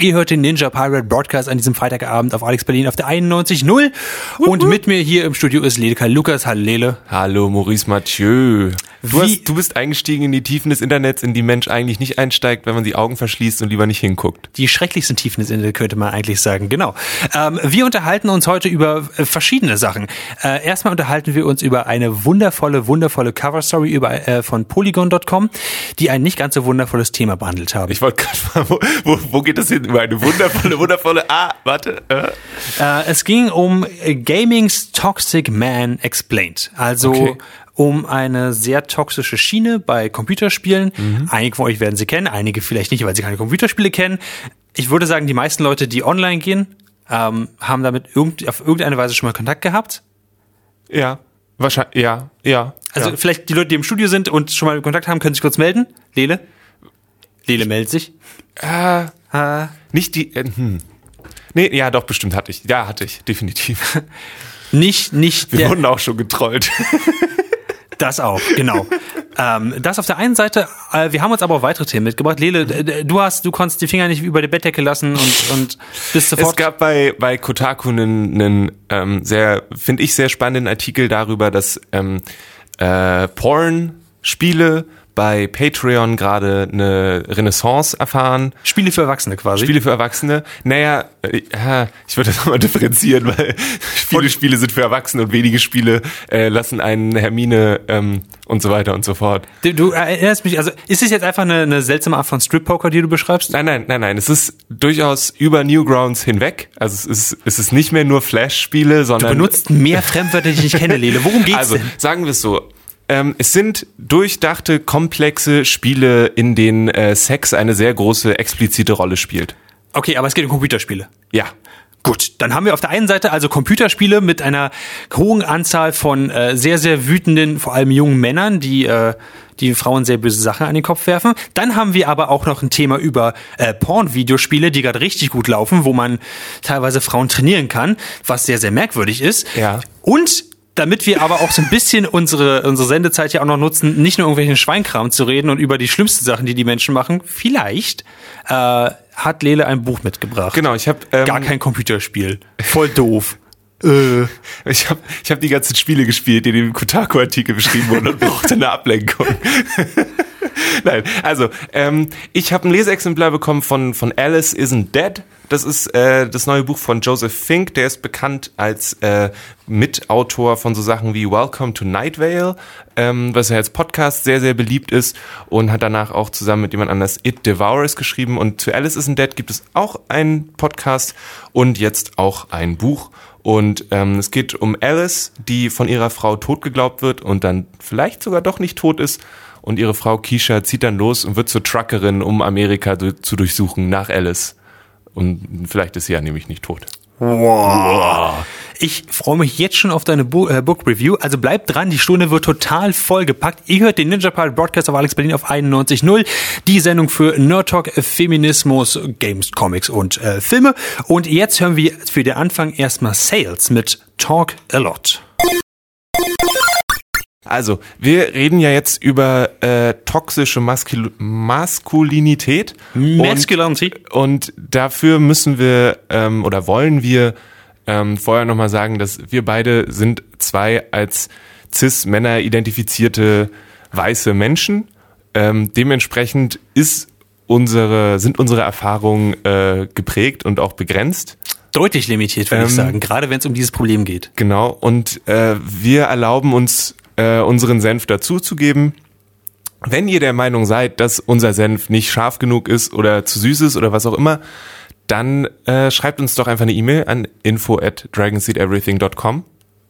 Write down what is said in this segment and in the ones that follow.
Ihr hört den Ninja Pirate Broadcast an diesem Freitagabend auf Alex Berlin auf der 91.0 und mit mir hier im Studio ist Leleka Lukas. Hallo Lele. Hallo Maurice Mathieu. Du, hast, du bist eingestiegen in die Tiefen des Internets, in die Mensch eigentlich nicht einsteigt, wenn man die Augen verschließt und lieber nicht hinguckt. Die schrecklichsten Tiefen des Internets könnte man eigentlich sagen, genau. Ähm, wir unterhalten uns heute über äh, verschiedene Sachen. Äh, erstmal unterhalten wir uns über eine wundervolle, wundervolle Cover-Story über, äh, von Polygon.com, die ein nicht ganz so wundervolles Thema behandelt haben. Ich wollte gerade mal, wo, wo, wo geht das hin? Über eine wundervolle, wundervolle, ah, warte. Äh. Äh, es ging um Gaming's Toxic Man Explained. Also Okay. Um eine sehr toxische Schiene bei Computerspielen. Mhm. Einige von euch werden sie kennen, einige vielleicht nicht, weil sie keine Computerspiele kennen. Ich würde sagen, die meisten Leute, die online gehen, ähm, haben damit irgend, auf irgendeine Weise schon mal Kontakt gehabt. Ja, wahrscheinlich, ja, ja. Also ja. vielleicht die Leute, die im Studio sind und schon mal Kontakt haben, können sich kurz melden. Lele? Lele meldet sich. Äh, Äh, nicht die, äh, hm. Nee, ja, doch, bestimmt hatte ich. Ja, hatte ich, definitiv. nicht, nicht Wir wurden auch schon getrollt. Das auch, genau. ähm, das auf der einen Seite, äh, wir haben uns aber auch weitere Themen mitgebracht. Lele, du hast, du konntest die Finger nicht über die Bettdecke lassen und, und bist Es sofort. gab bei, bei Kotaku einen, einen ähm, sehr, finde ich, sehr spannenden Artikel darüber, dass ähm, äh, Porn-Spiele bei Patreon gerade eine Renaissance erfahren. Spiele für Erwachsene quasi. Spiele für Erwachsene. Naja, äh, ja, ich würde das mal differenzieren, weil viele Spiele sind für Erwachsene und wenige Spiele äh, lassen einen Hermine ähm, und so weiter und so fort. Du, du erinnerst mich, also ist es jetzt einfach eine, eine seltsame Art von Strip-Poker, die du beschreibst? Nein, nein, nein, nein. Es ist durchaus über Newgrounds hinweg. Also es ist, es ist nicht mehr nur Flash-Spiele, Du sondern benutzt mehr Fremdwörter, die ich nicht kenne, Lele. Worum geht's also denn? sagen wir es so. Ähm, es sind durchdachte, komplexe Spiele, in denen äh, Sex eine sehr große, explizite Rolle spielt. Okay, aber es geht um Computerspiele. Ja. Gut, dann haben wir auf der einen Seite also Computerspiele mit einer hohen Anzahl von äh, sehr, sehr wütenden, vor allem jungen Männern, die äh, die Frauen sehr böse Sachen an den Kopf werfen. Dann haben wir aber auch noch ein Thema über äh, Porn-Videospiele, die gerade richtig gut laufen, wo man teilweise Frauen trainieren kann, was sehr, sehr merkwürdig ist. Ja. Und damit wir aber auch so ein bisschen unsere, unsere Sendezeit ja auch noch nutzen, nicht nur irgendwelchen Schweinkram zu reden und über die schlimmsten Sachen, die die Menschen machen, vielleicht äh, hat Lele ein Buch mitgebracht. Genau, ich habe ähm, Gar kein Computerspiel. Voll doof. äh, ich habe ich hab die ganzen Spiele gespielt, die in dem Kotaku-Artikel beschrieben wurden und brauchte eine Ablenkung. Nein, also ähm, ich habe ein Leseexemplar bekommen von von Alice Isn't Dead. Das ist äh, das neue Buch von Joseph Fink. Der ist bekannt als äh, Mitautor von so Sachen wie Welcome to Night Vale, ähm, was ja als Podcast sehr sehr beliebt ist und hat danach auch zusammen mit jemand anders It Devours geschrieben. Und zu Alice Isn't Dead gibt es auch einen Podcast und jetzt auch ein Buch. Und ähm, es geht um Alice, die von ihrer Frau tot geglaubt wird und dann vielleicht sogar doch nicht tot ist. Und ihre Frau Keisha zieht dann los und wird zur Truckerin, um Amerika du zu durchsuchen nach Alice. Und vielleicht ist sie ja nämlich nicht tot. Ich freue mich jetzt schon auf deine Bu äh, Book Review. Also bleibt dran, die Stunde wird total vollgepackt. Ihr hört den Ninja Pirate Broadcast auf Alex Berlin auf 91.0 Die Sendung für Nerd Talk, Feminismus, Games, Comics und äh, Filme. Und jetzt hören wir für den Anfang erstmal Sales mit Talk a Lot. Also, wir reden ja jetzt über äh, toxische Maskul Maskulinität. Masculinity. Und, und dafür müssen wir ähm, oder wollen wir ähm, vorher nochmal sagen, dass wir beide sind zwei als Cis-Männer identifizierte weiße Menschen. Ähm, dementsprechend ist unsere, sind unsere Erfahrungen äh, geprägt und auch begrenzt. Deutlich limitiert, würde ich Ähm, sagen, gerade wenn es um dieses Problem geht. Genau, und äh, wir erlauben uns, äh, unseren Senf dazuzugeben. Wenn ihr der Meinung seid, dass unser Senf nicht scharf genug ist oder zu süß ist oder was auch immer, dann äh, schreibt uns doch einfach eine E-Mail an info at dragonseedeverything.com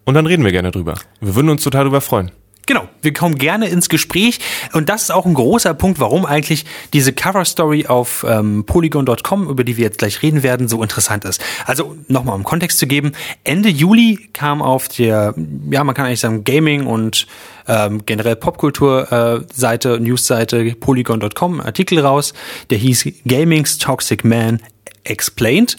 und dann reden wir gerne drüber. Wir würden uns total drüber freuen. Genau, wir kommen gerne ins Gespräch. Und das ist auch ein großer Punkt, warum eigentlich diese Cover Story auf ähm, polygon.com, über die wir jetzt gleich reden werden, so interessant ist. Also nochmal um Kontext zu geben, Ende Juli kam auf der, ja man kann eigentlich sagen Gaming und ähm, generell Popkultur äh, Seite, Newsseite polygon.com Artikel raus, der hieß Gaming's Toxic Man Explained,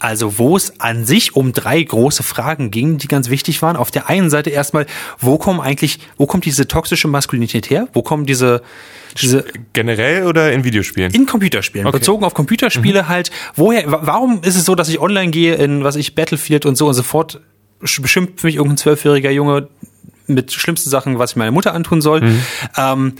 also wo es an sich um drei große Fragen ging, die ganz wichtig waren. Auf der einen Seite erstmal, wo kommen eigentlich, wo kommt diese toxische Maskulinität her? Wo kommen diese, diese Generell oder in Videospielen? in Computerspielen, Okay. bezogen auf Computerspiele halt, woher, wa- warum ist es so, dass ich online gehe in, was ich, Battlefield und so und sofort sch- beschimpft mich irgendein zwölfjähriger Junge mit schlimmsten Sachen, was ich meiner Mutter antun soll. Ähm,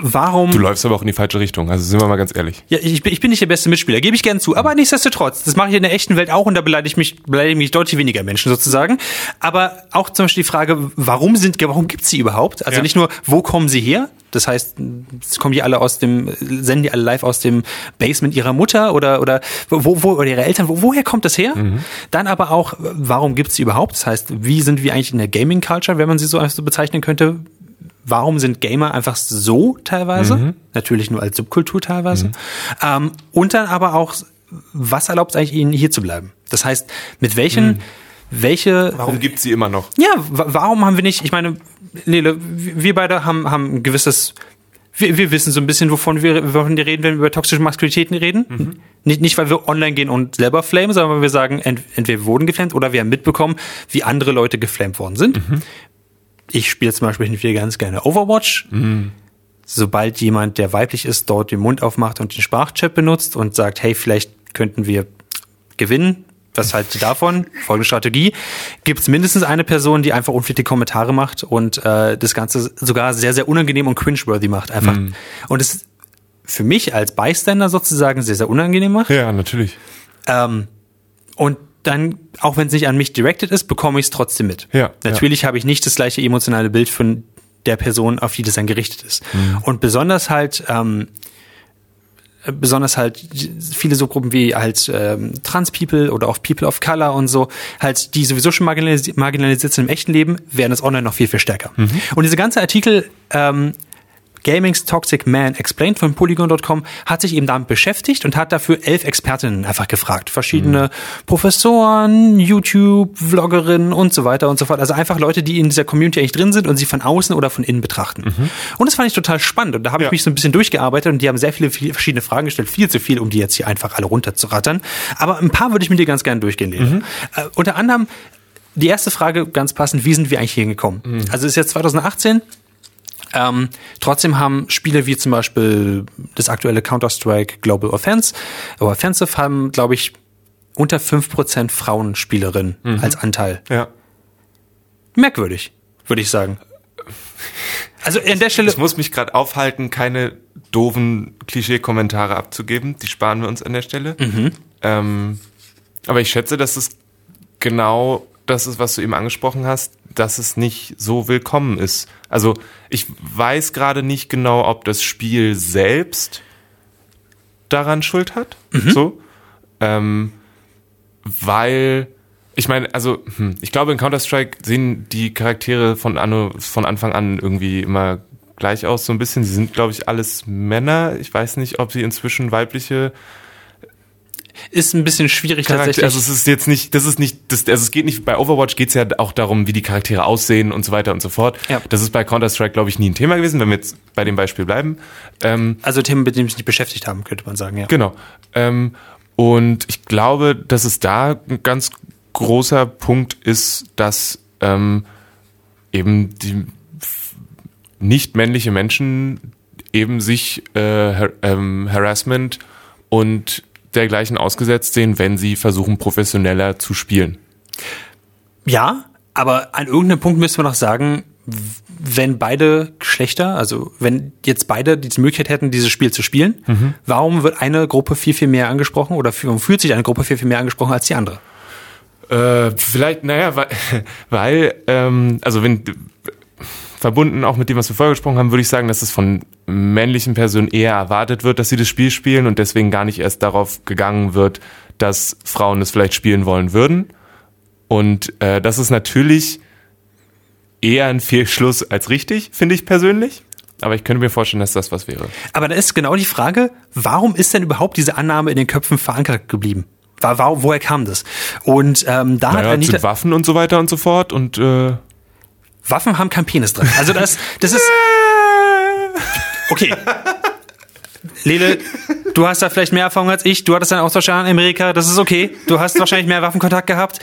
warum? du läufst aber auch in die falsche Richtung, also sind wir mal ganz ehrlich. Ja, ich, bin- ich bin nicht der beste Mitspieler, gebe ich gern zu. Aber nichtsdestotrotz, das mache ich in der echten Welt auch und da beleidige ich mich, beleidige mich deutlich weniger Menschen sozusagen. Aber auch zum Beispiel die Frage, warum sind, warum gibt's sie überhaupt? Also Ja. nicht nur, wo kommen sie her? Das heißt, kommen die alle aus dem, senden die alle live aus dem Basement ihrer Mutter oder, oder, wo, wo, oder ihre Eltern, wo, woher kommt das her? Dann aber auch, warum gibt's sie überhaupt? Das heißt, wie sind wir eigentlich in der Gaming Culture, wenn man sie so so bezeichnen könnte? Warum sind Gamer einfach so teilweise? Natürlich nur als Subkultur teilweise. Ähm, und dann aber auch, was erlaubt es eigentlich ihnen hier zu bleiben? Das heißt, mit welchen, welche, Warum gibt's sie immer noch? ja, wa- warum haben wir nicht, ich meine, Nele, wir beide haben, haben ein gewisses, wir, wir wissen so ein bisschen, wovon wir, wovon wir reden, wenn wir über toxische Maskulinitäten reden. Nicht, nicht, weil wir online gehen und selber flamen, sondern weil wir sagen, ent, entweder wir wurden geflammt oder wir haben mitbekommen, wie andere Leute geflammt worden sind. Ich spiele zum Beispiel wieder ganz gerne Overwatch. Sobald jemand, der weiblich ist, dort den Mund aufmacht und den Sprachchat benutzt und sagt, hey, vielleicht könnten wir gewinnen, was haltet ihr davon? Folgende Strategie. Gibt es mindestens eine Person, die einfach unflätige Kommentare macht und äh, das Ganze sogar sehr, sehr unangenehm und cringeworthy macht. Einfach. Und es für mich als Bystander sozusagen sehr, sehr unangenehm macht. Ja, natürlich. Ähm, und dann, auch wenn es nicht an mich directed ist, bekomme ich es trotzdem mit. Ja, Natürlich habe ich nicht das gleiche emotionale Bild von der Person, auf die das dann gerichtet ist. Und besonders halt, ähm, äh, besonders halt viele so Gruppen wie halt ähm, Trans-People oder auch People of Color und so, halt, die sowieso schon marginalis marginalisiert sind im echten Leben, werden es online noch viel, viel stärker. Und diese ganze Artikel ähm, Gaming's Toxic Man Explained von Polygon.com hat sich eben damit beschäftigt und hat dafür elf Expertinnen einfach gefragt. Verschiedene Professoren, YouTube-Vloggerinnen und so weiter und so fort. Also einfach Leute, die in dieser Community eigentlich drin sind und sie von außen oder von innen betrachten. Und das fand ich total spannend. Und da habe ich Ja. mich so ein bisschen durchgearbeitet und die haben sehr viele, viele verschiedene Fragen gestellt. Viel zu viel, um die jetzt hier einfach alle runterzurattern. Aber ein paar würde ich mit dir ganz gerne durchgehen, Lena. Äh, unter anderem die erste Frage ganz passend, wie sind wir eigentlich hier gekommen? Also es ist jetzt 2018. Ähm, trotzdem haben Spiele wie zum Beispiel das aktuelle Counter-Strike Global Offense oder Offensive haben, glaube ich, unter 5% Frauenspielerinnen als Anteil. Ja. Merkwürdig, würde ich sagen. Also an der Stelle, Ich muss mich gerade aufhalten, keine doofen Klischee-Kommentare abzugeben. Die sparen wir uns an der Stelle. Ähm, aber ich schätze, dass es genau das ist, was du eben angesprochen hast, dass es nicht so willkommen ist. Also ich weiß gerade nicht genau, ob das Spiel selbst daran Schuld hat. So. Ähm, weil ich meine, also hm, ich glaube in Counter-Strike sehen die Charaktere von, Anno, von Anfang an irgendwie immer gleich aus, so ein bisschen. Sie sind, glaube ich, alles Männer. Ich weiß nicht, ob sie inzwischen weibliche ist ein bisschen schwierig Charakter, tatsächlich. also es ist jetzt nicht, das ist nicht, das, also es geht nicht, bei Overwatch geht es ja auch darum, wie die Charaktere aussehen und so weiter und so fort. Ja. Das ist bei Counter-Strike, glaube ich, nie ein Thema gewesen, wenn wir jetzt bei dem Beispiel bleiben. Ähm, also Themen, mit denen wir uns nicht beschäftigt haben, könnte man sagen, ja. Genau. Ähm, und ich glaube, dass es da ein ganz großer Punkt ist, dass ähm, eben die nicht männliche Menschen eben sich äh, Har ähm, Harassment und dergleichen ausgesetzt sehen, wenn sie versuchen, professioneller zu spielen. Ja, aber an irgendeinem Punkt müssen wir noch sagen, wenn beide Geschlechter, also wenn jetzt beide die Möglichkeit hätten, dieses Spiel zu spielen, warum wird eine Gruppe viel, viel mehr angesprochen oder warum fühlt sich eine Gruppe viel, viel mehr angesprochen als die andere? Äh, vielleicht, naja, weil, weil ähm, also wenn verbunden auch mit dem, was wir vorher gesprochen haben, würde ich sagen, dass es von männlichen Personen eher erwartet wird, dass sie das Spiel spielen und deswegen gar nicht erst darauf gegangen wird, dass Frauen es vielleicht spielen wollen würden. Und äh, das ist natürlich eher ein Fehlschluss als richtig, finde ich persönlich. Aber ich könnte mir vorstellen, dass das was wäre. Aber da ist genau die Frage, warum ist denn überhaupt diese Annahme in den Köpfen verankert geblieben? War, war, woher kam das? Und ähm, da hat Naja, Anita, zu Waffen und so weiter und so fort und äh, Waffen haben kein Penis drin. Also das, das ist okay. Lele, du hast da vielleicht mehr Erfahrung als ich. Du hattest einen Austauschjahr in Amerika. Das ist okay. Du hast wahrscheinlich mehr Waffenkontakt gehabt.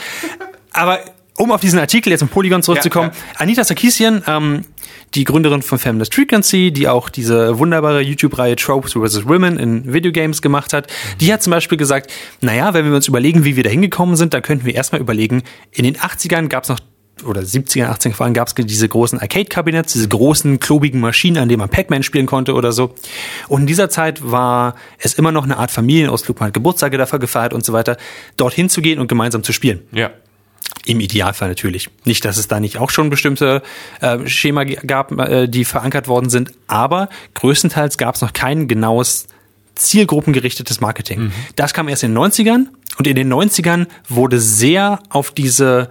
Aber um auf diesen Artikel jetzt im Polygon zurückzukommen, Ja, Anita Sarkeesian, ähm, die Gründerin von Feminist Frequency, die auch diese wunderbare YouTube-Reihe Tropes vs. Women in Videogames gemacht hat, die hat zum Beispiel gesagt, naja, wenn wir uns überlegen, wie wir da hingekommen sind, dann könnten wir erstmal überlegen, in den 80ern gab es noch oder 70er, 80er vor allem gab es diese großen Arcade-Kabinetts, diese großen, klobigen Maschinen, an denen man Pac-Man spielen konnte oder so. Und in dieser Zeit war es immer noch eine Art Familienausflug, man hat Geburtstage dafür gefeiert und so weiter, dorthin zu gehen und gemeinsam zu spielen. Ja. Im Idealfall natürlich. Nicht, dass es da nicht auch schon bestimmte äh, Schema gab, äh, die verankert worden sind, aber größtenteils gab es noch kein genaues zielgruppengerichtetes Marketing. Das kam erst in den 90ern und in den 90ern wurde sehr auf diese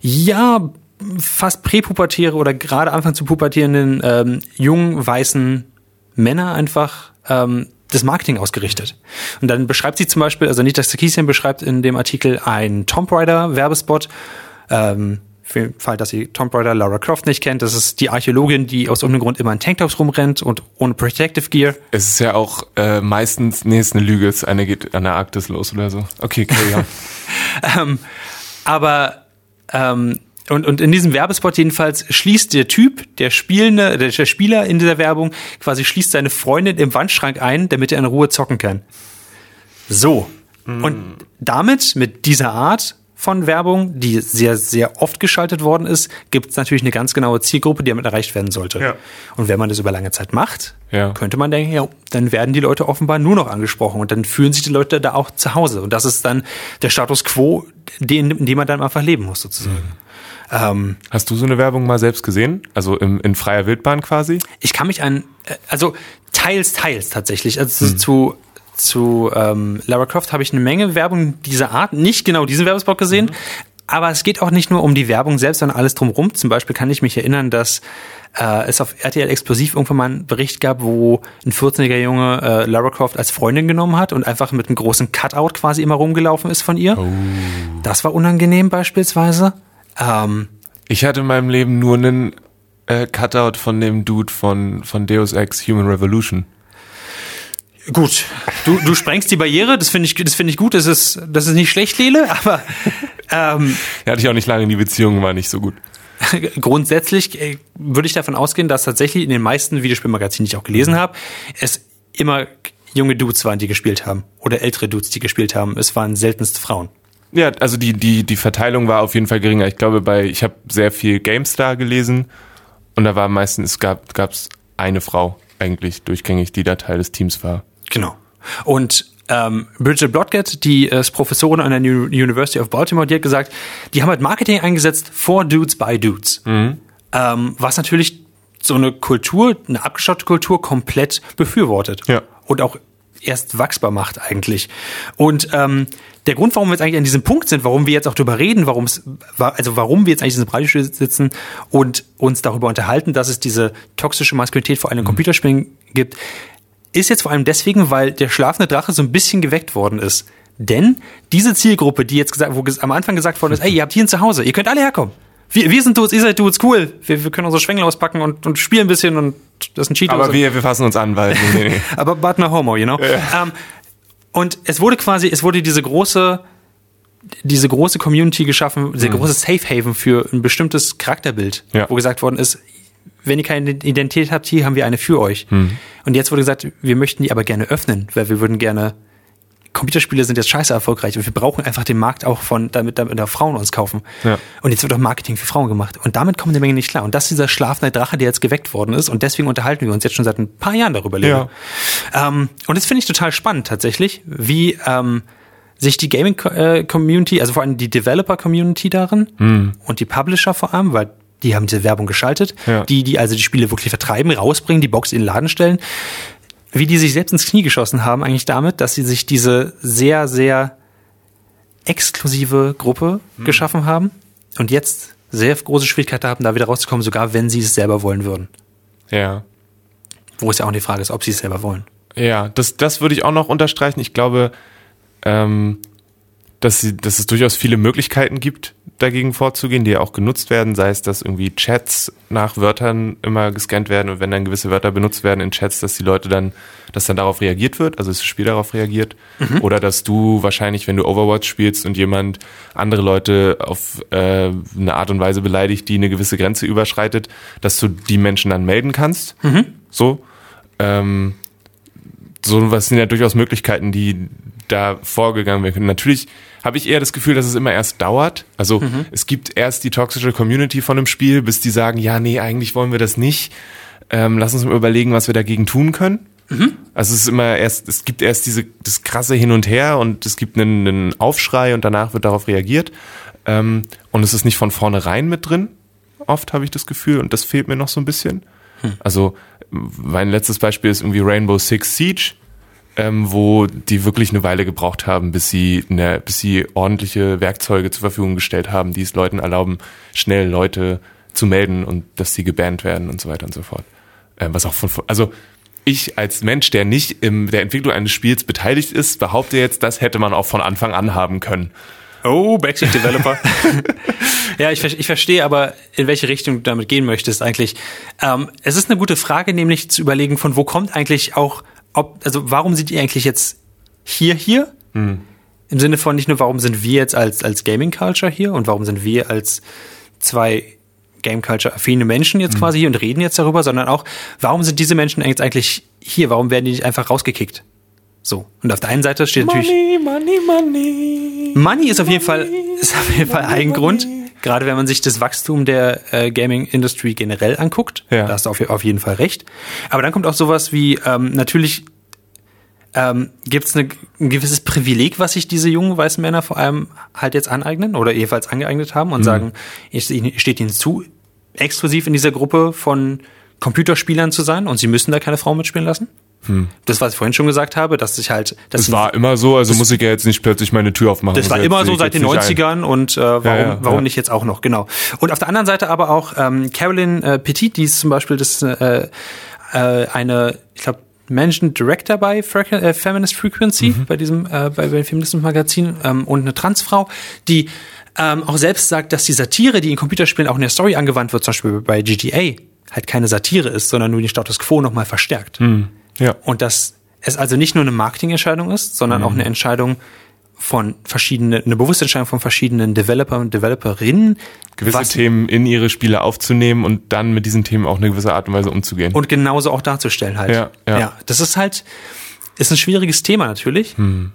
ja fast präpubertäre oder gerade Anfang zu pubertierenden ähm, jungen weißen Männer einfach ähm, das Marketing ausgerichtet. Und dann beschreibt sie zum Beispiel, also Anita Sarkeesian beschreibt in dem Artikel einen Tomb Raider Werbespot. Ähm, für den Fall, dass sie Tomb Raider Lara Croft nicht kennt, das ist die Archäologin, die aus irgendeinem Grund immer in Tanktops rumrennt und ohne Protective Gear. Es ist ja auch äh, meistens, nee, ist eine Lüge, es eine geht an der Arktis los oder so. Okay, carry on. Ähm, aber ähm, und, und in diesem Werbespot jedenfalls schließt der Typ, der Spielende, der, der Spieler in dieser Werbung, quasi schließt seine Freundin im Wandschrank ein, damit er in Ruhe zocken kann. So. Und damit, mit dieser Art von Werbung, die sehr, sehr oft geschaltet worden ist, gibt es natürlich eine ganz genaue Zielgruppe, die damit erreicht werden sollte. Ja. Und wenn man das über lange Zeit macht, Ja. könnte man denken, ja, dann werden die Leute offenbar nur noch angesprochen und dann fühlen sich die Leute da auch zu Hause. Und das ist dann der Status quo, den, in dem man dann einfach leben muss, sozusagen. Ähm, Hast du so eine Werbung mal selbst gesehen? Also im, in freier Wildbahn quasi? ich kann mich an, äh, also teils, teils tatsächlich. Also zu, zu ähm, Lara Croft habe ich eine Menge Werbung dieser Art, nicht genau diesen Werbespot gesehen. Aber es geht auch nicht nur um die Werbung selbst, sondern alles drumherum. Zum Beispiel kann ich mich erinnern, dass äh, es auf RTL Explosiv irgendwann mal einen Bericht gab, wo ein 14-jähriger Junge äh, Lara Croft als Freundin genommen hat und einfach mit einem großen Cutout quasi immer rumgelaufen ist von ihr. Das war unangenehm beispielsweise. Ähm, Ich hatte in meinem Leben nur einen äh, Cutout von dem Dude von, von Deus Ex Human Revolution. Gut, du, du sprengst die Barriere, das finde ich, das finde ich gut, das ist, das ist nicht schlecht, Lele, aber ähm, Da hatte ich auch nicht lange, die Beziehung war nicht so gut. grundsätzlich äh, würde ich davon ausgehen, dass tatsächlich in den meisten Videospielmagazinen, die ich auch gelesen habe, es immer junge Dudes waren, die gespielt haben. Oder ältere Dudes, die gespielt haben. Es waren seltenst Frauen. Ja, also die, die, die Verteilung war auf jeden Fall geringer. Ich glaube, bei, ich habe sehr viel GameStar gelesen und da war meistens, es gab gab's eine Frau eigentlich durchgängig, die da Teil des Teams war. Genau. Und ähm, Bridget Blodgett, die ist Professorin an der New University of Baltimore, die hat gesagt, die haben halt Marketing eingesetzt for Dudes by Dudes. Ähm, was natürlich so eine Kultur, eine abgeschottete Kultur komplett befürwortet. Ja. Und auch erst wachsbar macht eigentlich. Und ähm, der Grund, warum wir jetzt eigentlich an diesem Punkt sind, warum wir jetzt auch darüber reden, warum es, also warum wir jetzt eigentlich in diesem Radio sitzen und uns darüber unterhalten, dass es diese toxische Maskulinität vor allem in Computerspielen gibt, ist jetzt vor allem deswegen, weil der schlafende Drache so ein bisschen geweckt worden ist. Denn diese Zielgruppe, die jetzt gesagt, wo am Anfang gesagt worden ist, ey, ihr habt hier ein Zuhause, ihr könnt alle herkommen. Wir, wir sind Dudes, ihr seid Dudes, cool. Wir, wir können unsere Schwengel auspacken und, und spielen ein bisschen und das ist ein Cheat. Aber wir, wir fassen uns an, weil nee, nee, aber but no homo, you know. Ähm, und es wurde quasi, es wurde diese große, diese große Community geschaffen, dieser große Safe Haven für ein bestimmtes Charakterbild, Ja. wo gesagt worden ist, wenn ihr keine Identität habt, hier haben wir eine für euch. Und jetzt wurde gesagt, wir möchten die aber gerne öffnen, weil wir würden gerne Computerspiele sind jetzt scheiße erfolgreich und wir brauchen einfach den Markt auch von, damit, damit da Frauen uns kaufen. Ja. Und jetzt wird auch Marketing für Frauen gemacht. Und damit kommen die Menge nicht klar. Und das ist dieser schlafende Drache, der jetzt geweckt worden ist. Und deswegen unterhalten wir uns jetzt schon seit ein paar Jahren darüber. Leo. Ähm, und das finde ich total spannend tatsächlich, wie ähm, sich die Gaming-Community, also vor allem die Developer-Community darin und die Publisher vor allem, weil die haben diese Werbung geschaltet, Ja. die, die also die Spiele wirklich vertreiben, rausbringen, die Box in den Laden stellen, wie die sich selbst ins Knie geschossen haben eigentlich damit, dass sie sich diese sehr, sehr exklusive Gruppe geschaffen haben und jetzt sehr große Schwierigkeiten haben, da wieder rauszukommen, sogar wenn sie es selber wollen würden. Ja. Wo es ja auch die Frage ist, ob sie es selber wollen. Ja, das, das würde ich auch noch unterstreichen. Ich glaube, ähm, dass, sie, dass es durchaus viele Möglichkeiten gibt, dagegen vorzugehen, die ja auch genutzt werden, sei es, dass irgendwie Chats nach Wörtern immer gescannt werden und wenn dann gewisse Wörter benutzt werden in Chats, dass die Leute dann, dass dann darauf reagiert wird, also das Spiel darauf reagiert. Mhm. Oder dass du wahrscheinlich, wenn du Overwatch spielst und jemand andere Leute auf äh, eine Art und Weise beleidigt, die eine gewisse Grenze überschreitet, dass du die Menschen dann melden kannst. Mhm. So. Ähm, so was sind ja durchaus Möglichkeiten, die da vorgegangen werden können. Natürlich habe ich eher das Gefühl, dass es immer erst dauert. Also mhm. es gibt erst die toxische Community von einem Spiel, bis die sagen, ja, nee, eigentlich wollen wir das nicht. Ähm, lass uns mal überlegen, was wir dagegen tun können. Mhm. Also es ist immer erst, es gibt erst diese das krasse Hin und Her und es gibt einen, einen Aufschrei und danach wird darauf reagiert. Ähm, und es ist nicht von vornherein mit drin. Oft habe ich das Gefühl und das fehlt mir noch so ein bisschen. Hm. Also mein letztes Beispiel ist irgendwie Rainbow Six Siege ähm, wo die wirklich eine Weile gebraucht haben, bis sie, eine, bis sie ordentliche Werkzeuge zur Verfügung gestellt haben, die es Leuten erlauben, schnell Leute zu melden und dass sie gebannt werden und so weiter und so fort. Ähm, was auch von, also ich als Mensch, der nicht in der Entwicklung eines Spiels beteiligt ist, behaupte jetzt, das hätte man auch von Anfang an haben können. Oh, Backseat Developer. ja, ich, ich verstehe aber, in welche Richtung du damit gehen möchtest eigentlich. Ähm, es ist eine gute Frage, nämlich zu überlegen, von wo kommt eigentlich auch ob, also warum sind die eigentlich jetzt hier hier? Hm. Im Sinne von nicht nur, warum sind wir jetzt als, als Gaming Culture hier und warum sind wir als zwei Game Culture affine Menschen jetzt hm. quasi hier und reden jetzt darüber, sondern auch, warum sind diese Menschen jetzt eigentlich hier? Warum werden die nicht einfach rausgekickt? So. Und auf der einen Seite steht money, natürlich. Money, money. Money ist auf jeden Fall, ist auf jeden Fall ein Grund. Gerade wenn man sich das Wachstum der äh, Gaming-Industrie generell anguckt, ja. da hast du auf, auf, jeden Fall recht. Aber dann kommt auch sowas wie, ähm, natürlich ähm, gibt es ein gewisses Privileg, was sich diese jungen weißen Männer vor allem halt jetzt aneignen oder jedenfalls angeeignet haben und mhm. sagen, es steht ihnen zu, exklusiv in dieser Gruppe von Computerspielern zu sein und sie müssen da keine Frau mitspielen lassen. Hm. Das, was ich vorhin schon gesagt habe, dass ich halt. Das, das war immer so, also muss ich ja jetzt nicht plötzlich meine Tür aufmachen. Das war immer so seit den 90ern ein. und äh, warum, ja, ja, warum ja. nicht jetzt auch noch, genau. Und auf der anderen Seite aber auch ähm, Carolyn äh, Petit, die ist zum Beispiel das äh, äh, eine, ich glaube, Managing Director bei äh, Feminist Frequency, mhm. bei diesem, äh, bei, bei Feministischen Magazin ähm, und eine Transfrau, die ähm, auch selbst sagt, dass die Satire, die in Computerspielen auch in der Story angewandt wird, zum Beispiel bei GTA, halt keine Satire ist, sondern nur den Status Quo nochmal verstärkt. Mhm. Ja. Und dass es also nicht nur eine Marketingentscheidung ist, sondern mhm. auch eine Entscheidung von verschiedenen, eine bewusste Entscheidung von verschiedenen Developer und Developerinnen. Gewisse Themen in ihre Spiele aufzunehmen und dann mit diesen Themen auch eine gewisse Art und Weise umzugehen. Und genauso auch darzustellen halt. Ja, ja. ja das ist halt, ist ein schwieriges Thema natürlich. Hm.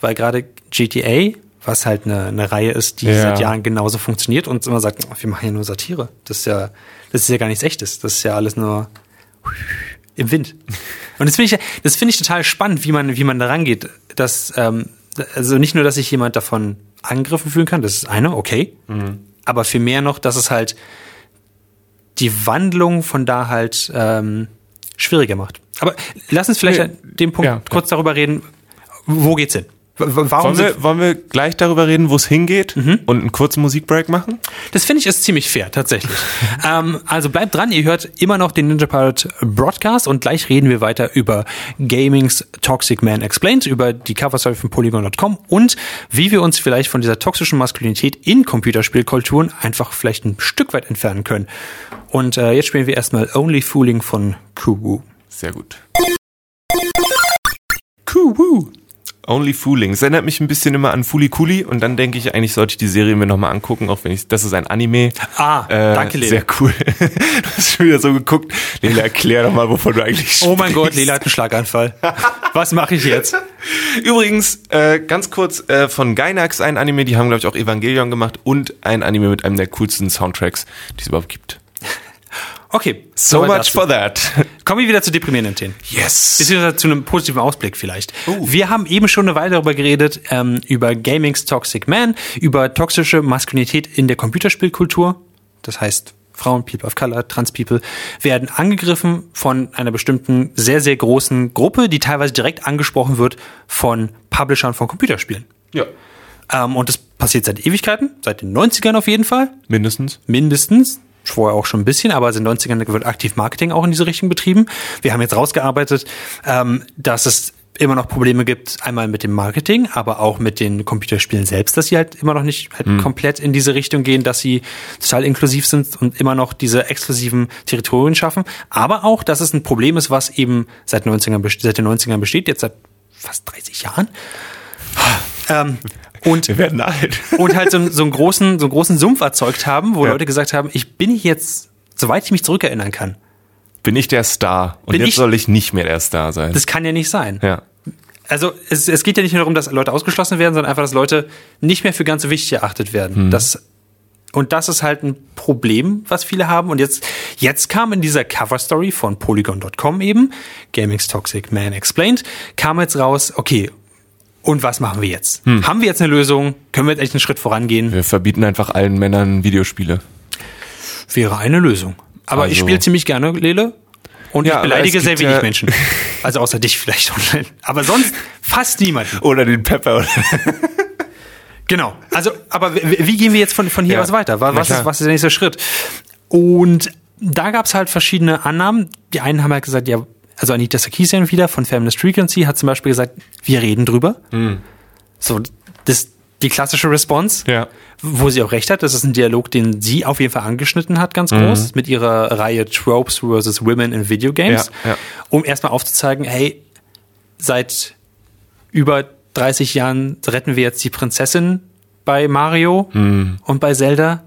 Weil gerade GTA, was halt eine, eine Reihe ist, die ja. seit Jahren genauso funktioniert und immer sagt, wir machen ja nur Satire. Das ist ja, das ist ja gar nichts echtes. Das ist ja alles nur im Wind. Und das finde ich, das finde ich total spannend, wie man, wie man da rangeht. Dass, ähm, also nicht nur, dass sich jemand davon angegriffen fühlen kann, das ist eine, okay. Mhm. Aber viel mehr noch, dass es halt die Wandlung von da halt ähm, schwieriger macht. Aber lass uns vielleicht nee, den Punkt ja, kurz ja. darüber reden, wo geht's hin? Warum wollen, wir, wollen wir gleich darüber reden, wo es hingeht mhm. und einen kurzen Musikbreak machen? Das finde ich ist ziemlich fair, tatsächlich. ähm, also bleibt dran, ihr hört immer noch den Ninja Pirate Broadcast und gleich reden wir weiter über Gamings Toxic Man Explained, über die Coverstory von Polygon.com und wie wir uns vielleicht von dieser toxischen Maskulinität in Computerspielkulturen einfach vielleicht ein Stück weit entfernen können. Und äh, jetzt spielen wir erstmal Only Fooling von Kuwu. Sehr gut. Kuwu. Only Fooling. Es erinnert mich ein bisschen immer an Fuli Kuli und dann denke ich, eigentlich sollte ich die Serie mir nochmal angucken, auch wenn ich, das ist ein Anime. Ah, äh, danke, Lila. Sehr cool. du hast schon wieder so geguckt. Lila, erklär doch mal, wovon du eigentlich sprichst. Oh mein Gott, Lila hat einen Schlaganfall. Was mache ich jetzt? Übrigens, äh, ganz kurz, äh, von Gainax ein Anime, die haben, glaube ich, auch Evangelion gemacht und ein Anime mit einem der coolsten Soundtracks, die es überhaupt gibt. Okay. So much dazu. for that. Kommen wir wieder zu deprimierenden Themen. Yes. Beziehungsweise zu einem positiven Ausblick vielleicht. Uh. Wir haben eben schon eine Weile darüber geredet, ähm, über Gamings Toxic Man, über toxische Maskulinität in der Computerspielkultur. Das heißt, Frauen, People of Color, Trans People werden angegriffen von einer bestimmten sehr, sehr großen Gruppe, die teilweise direkt angesprochen wird von Publishern von Computerspielen. Ja. Ähm, und das passiert seit Ewigkeiten, seit den 90ern auf jeden Fall. Mindestens. Mindestens vorher auch schon ein bisschen, aber in den 90ern wird aktiv Marketing auch in diese Richtung betrieben. Wir haben jetzt rausgearbeitet, ähm, dass es immer noch Probleme gibt, einmal mit dem Marketing, aber auch mit den Computerspielen selbst, dass sie halt immer noch nicht halt mhm. komplett in diese Richtung gehen, dass sie total inklusiv sind und immer noch diese exklusiven Territorien schaffen. Aber auch, dass es ein Problem ist, was eben seit, 90ern, seit den 90ern besteht, jetzt seit fast 30 Jahren. Ähm, und, Wir werden alt. und halt so, so, einen großen, so einen großen Sumpf erzeugt haben, wo ja. Leute gesagt haben, ich bin jetzt, soweit ich mich zurückerinnern kann, bin ich der Star und bin jetzt ich, soll ich nicht mehr der Star sein. Das kann ja nicht sein. Ja. Also es, es geht ja nicht nur darum, dass Leute ausgeschlossen werden, sondern einfach, dass Leute nicht mehr für ganz so wichtig erachtet werden. Mhm. Das, und das ist halt ein Problem, was viele haben. Und jetzt, jetzt kam in dieser Cover-Story von Polygon.com eben, Gaming's Toxic Man Explained, kam jetzt raus, okay, und was machen wir jetzt? Hm. Haben wir jetzt eine Lösung? Können wir jetzt echt einen Schritt vorangehen? Wir verbieten einfach allen Männern Videospiele. Wäre eine Lösung. Aber also, ich spiele ziemlich gerne Lele. Und ja, ich beleidige sehr wenig ja Menschen. Also außer dich vielleicht. Aber sonst fast niemand. Oder den Pepper. genau. Also, aber wie gehen wir jetzt von, von hier ja. aus weiter? Was, ist, was ist der nächste Schritt? Und da gab es halt verschiedene Annahmen. Die einen haben halt gesagt, ja, also Anita Sarkeesian wieder von Feminist Frequency hat zum Beispiel gesagt, wir reden drüber. Mhm. So, das, die klassische Response, ja. wo sie auch recht hat. Das ist ein Dialog, den sie auf jeden Fall angeschnitten hat, ganz groß, mhm. mit ihrer Reihe Tropes versus Women in Video Games, ja, ja. um erstmal aufzuzeigen, hey, seit über 30 Jahren retten wir jetzt die Prinzessin bei Mario mhm. und bei Zelda.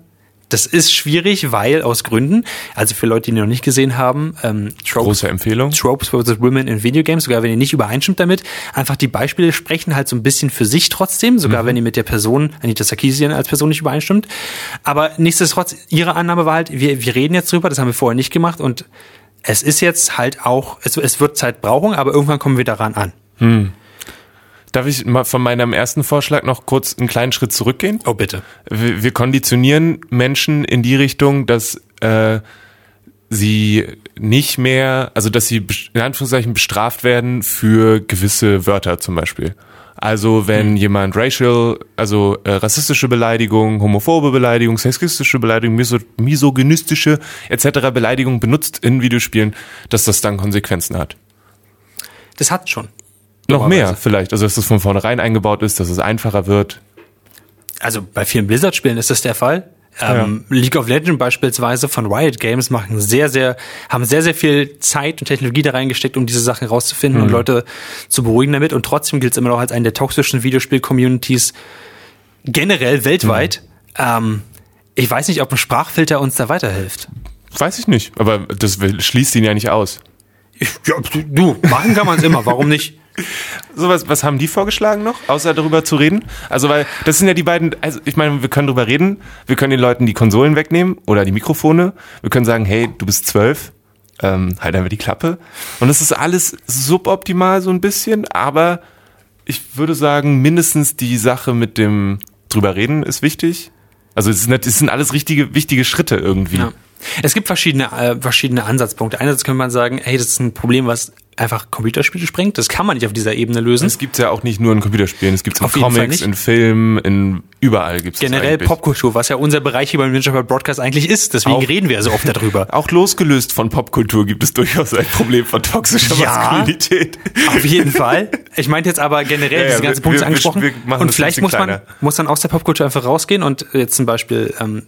Das ist schwierig, weil aus Gründen, also für Leute, die ihn noch nicht gesehen haben, ähm, Tropes, Große Empfehlung. Tropes vs. Women in Videogames, sogar wenn ihr nicht übereinstimmt damit, einfach die Beispiele sprechen halt so ein bisschen für sich trotzdem, sogar mhm. wenn ihr mit der Person, Anita Sarkeesian als Person nicht übereinstimmt. Aber nichtsdestotrotz, ihre Annahme war halt, wir, wir reden jetzt drüber, das haben wir vorher nicht gemacht und es ist jetzt halt auch, es, es wird Zeit brauchen, aber irgendwann kommen wir daran an. Hm. Darf ich mal von meinem ersten Vorschlag noch kurz einen kleinen Schritt zurückgehen? Oh, bitte. Wir, wir konditionieren Menschen in die Richtung, dass äh, sie nicht mehr, also dass sie in Anführungszeichen bestraft werden für gewisse Wörter zum Beispiel. Also wenn mhm. jemand racial, also äh, rassistische Beleidigung, homophobe Beleidigung, sexistische Beleidigung, miso misogynistische etc. Beleidigung benutzt in Videospielen, dass das dann Konsequenzen hat. Das hat schon. Noch mehr vielleicht, also dass es von vornherein eingebaut ist, dass es einfacher wird. Also bei vielen Blizzard-Spielen ist das der Fall. Ähm, ja. League of Legends beispielsweise von Riot Games machen sehr, sehr, haben sehr, sehr viel Zeit und Technologie da reingesteckt, um diese Sachen rauszufinden mhm. und Leute zu beruhigen damit. Und trotzdem gilt es immer noch als eine der toxischen Videospiel-Communities generell weltweit. Mhm. Ähm, ich weiß nicht, ob ein Sprachfilter uns da weiterhilft. Weiß ich nicht, aber das schließt ihn ja nicht aus. Ich, ja, du, machen kann man es immer, warum nicht? So was, was haben die vorgeschlagen noch, außer darüber zu reden? Also, weil das sind ja die beiden, also ich meine, wir können darüber reden, wir können den Leuten die Konsolen wegnehmen oder die Mikrofone, wir können sagen, hey, du bist zwölf, ähm, halt einfach die Klappe. Und das ist alles suboptimal so ein bisschen, aber ich würde sagen, mindestens die Sache mit dem drüber reden ist wichtig. Also es sind, es sind alles richtige, wichtige Schritte irgendwie. Ja. Es gibt verschiedene, äh, verschiedene Ansatzpunkte. Einerseits könnte man sagen, hey, das ist ein Problem, was einfach Computerspiele sprengt. Das kann man nicht auf dieser Ebene lösen. Es gibt ja auch nicht nur in Computerspielen, es gibt in Comics, in Filmen, in überall gibt es Generell Popkultur, was ja unser Bereich hier beim Ninja Broadcast eigentlich ist. Deswegen auch, reden wir so oft darüber. Auch losgelöst von Popkultur gibt es durchaus ein Problem von toxischer ja, Maskulinität. Auf jeden Fall. Ich meinte jetzt aber generell ja, diese ganzen Punkte angesprochen. Wir, wir und vielleicht muss man muss dann aus der Popkultur einfach rausgehen und jetzt zum Beispiel ähm,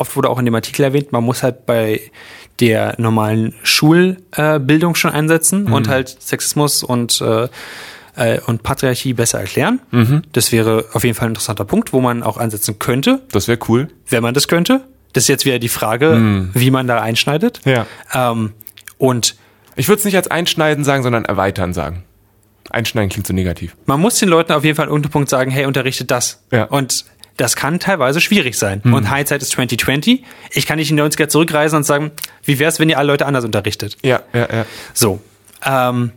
oft wurde auch in dem Artikel erwähnt, man muss halt bei der normalen Schulbildung äh, schon einsetzen mhm. und halt Sexismus und äh, äh, und Patriarchie besser erklären. Mhm. Das wäre auf jeden Fall ein interessanter Punkt, wo man auch einsetzen könnte. Das wäre cool. Wenn man das könnte. Das ist jetzt wieder die Frage, mhm. wie man da einschneidet. Ja. Ähm, und ich würde es nicht als einschneiden sagen, sondern erweitern sagen. Einschneiden klingt so negativ. Man muss den Leuten auf jeden Fall unter Punkt sagen, hey, unterrichtet das. Ja. Und das kann teilweise schwierig sein. Mhm. Und Hindsight ist 2020. Ich kann nicht in die 90er zurückreisen und sagen, wie wäre es, wenn ihr alle Leute anders unterrichtet? Ja, ja, ja. So. Ähm,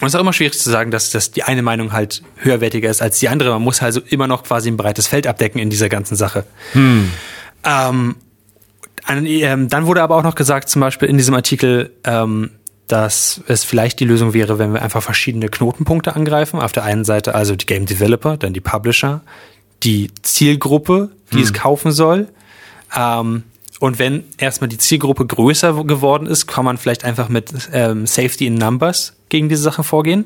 und es ist auch immer schwierig zu sagen, dass, dass die eine Meinung halt höherwertiger ist als die andere. Man muss also immer noch quasi ein breites Feld abdecken in dieser ganzen Sache. Hm. Ähm, ähm, dann wurde aber auch noch gesagt, zum Beispiel in diesem Artikel, ähm, dass es vielleicht die Lösung wäre, wenn wir einfach verschiedene Knotenpunkte angreifen. Auf der einen Seite also die Game Developer, dann die Publisher, die Zielgruppe, die hm. es kaufen soll. Ähm, Und wenn erstmal die Zielgruppe größer geworden ist, kann man vielleicht einfach mit ähm, Safety in Numbers gegen diese Sachen vorgehen.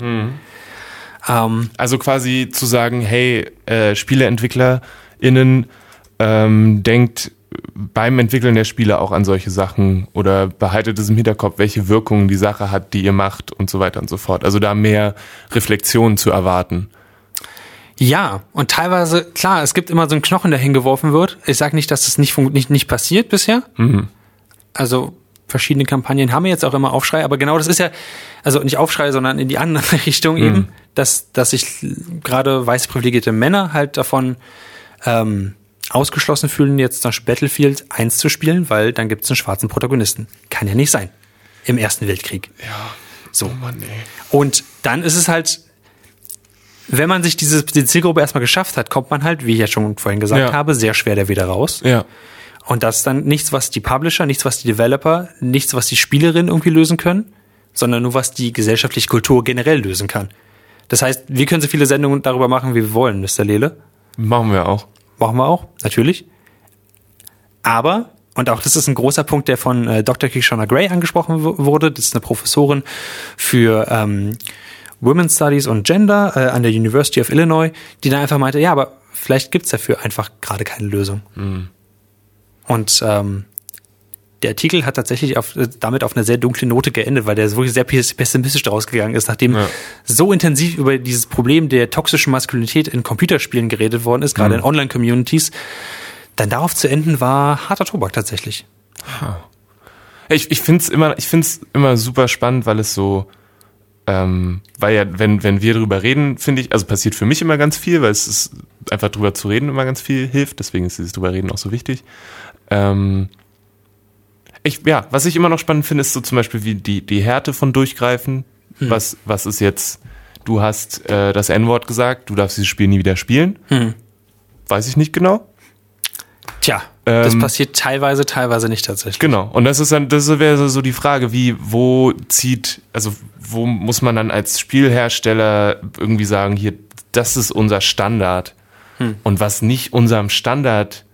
Ähm, Also quasi zu sagen, hey, äh, SpieleentwicklerInnen, ähm, denkt beim Entwickeln der Spiele auch an solche Sachen oder behaltet es im Hinterkopf, welche Wirkungen die Sache hat, die ihr macht und so weiter und so fort. Also da mehr Reflexion zu erwarten. Ja, und teilweise, klar, es gibt immer so einen Knochen, der hingeworfen wird. Ich sage nicht, dass das nicht, nicht, nicht passiert bisher. Also verschiedene Kampagnen haben jetzt auch immer Aufschrei, aber genau das ist ja, also nicht Aufschrei, sondern in die andere Richtung eben, dass, dass sich gerade weiß privilegierte Männer halt davon ähm, ausgeschlossen fühlen, jetzt zum Beispiel Battlefield 1 zu spielen, weil dann gibt es einen schwarzen Protagonisten. Kann ja nicht sein. Im Ersten Weltkrieg. Ja. So. Oh Mann, ey. Und dann ist es halt, wenn man sich diese die Zielgruppe erstmal geschafft hat, kommt man halt, wie ich ja schon vorhin gesagt Ja. habe, sehr schwer da wieder raus. Ja. Und das ist dann nichts, was die Publisher, nichts, was die Developer, nichts, was die Spielerinnen irgendwie lösen können, sondern nur was die gesellschaftliche Kultur generell lösen kann. Das heißt, wir können so viele Sendungen darüber machen, wie wir wollen, Mr. Lele. Machen wir auch. Machen wir auch, natürlich. Aber, und auch das ist ein großer Punkt, der von äh, Dr. Kishona Gray angesprochen wurde, das ist eine Professorin für ähm, Women's Studies und Gender äh, an der University of Illinois, die dann einfach meinte, ja, aber vielleicht gibt's dafür einfach gerade keine Lösung. Und ähm, der Artikel hat tatsächlich auf, äh, damit auf eine sehr dunkle Note geendet, weil der wirklich sehr pes- pessimistisch daraus gegangen ist, nachdem Ja. so intensiv über dieses Problem der toxischen Maskulinität in Computerspielen geredet worden ist, gerade in Online-Communities. Dann darauf zu enden war harter Tobak tatsächlich. Ich, ich finde es immer, ich find's immer super spannend, weil es so, ähm, weil ja, wenn, wenn wir drüber reden, finde ich, also passiert für mich immer ganz viel, weil es ist einfach drüber zu reden immer ganz viel hilft, deswegen ist dieses drüber reden auch so wichtig. Ähm, ich, ja, was ich immer noch spannend finde, ist so zum Beispiel wie die, die Härte von Durchgreifen. Was, was ist jetzt, du hast äh, das N-Wort gesagt, du darfst dieses Spiel nie wieder spielen. Weiß ich nicht genau. Tja, das Ähm, passiert teilweise, teilweise nicht tatsächlich. Genau. Und das ist dann, das wäre so die Frage, wie, wo zieht, also wo muss man dann als Spielhersteller irgendwie sagen, hier, das ist unser Standard. Und was nicht unserem Standard,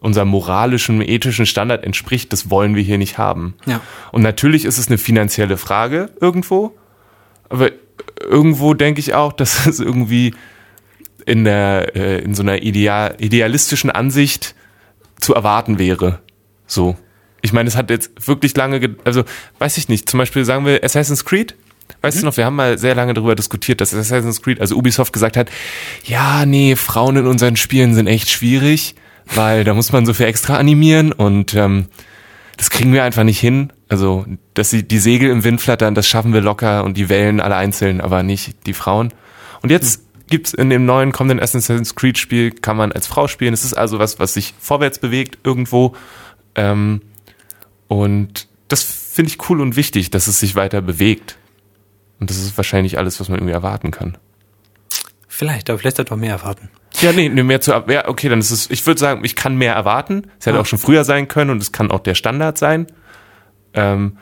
unserem moralischen, ethischen Standard entspricht, das wollen wir hier nicht haben. Ja. Und natürlich ist es eine finanzielle Frage irgendwo, aber irgendwo denke ich auch, dass es irgendwie in der, äh, in so einer ideal, idealistischen Ansicht zu erwarten wäre. So. Ich meine, es hat jetzt wirklich lange, ge- also weiß ich nicht, zum Beispiel sagen wir Assassin's Creed. Weißt du noch, wir haben mal sehr lange darüber diskutiert, dass Assassin's Creed, also Ubisoft gesagt hat, ja, nee, Frauen in unseren Spielen sind echt schwierig, weil da muss man so viel extra animieren und ähm, das kriegen wir einfach nicht hin. Also, dass sie die Segel im Wind flattern, das schaffen wir locker und die Wellen alle einzeln, aber nicht die Frauen. Und jetzt gibt's in dem neuen kommenden Assassin's Creed Spiel, kann man als Frau spielen. Es ist also was, was sich vorwärts bewegt irgendwo. Ähm, und das finde ich cool und wichtig, dass es sich weiter bewegt. Und das ist wahrscheinlich alles, was man irgendwie erwarten kann. Vielleicht, aber vielleicht sollte man mehr erwarten. Ja, nee, nee mehr zu ab. Ja, okay, dann ist es, ich würde sagen, ich kann mehr erwarten. Es hätte Ah. auch schon früher sein können und es kann auch der Standard sein. Ähm,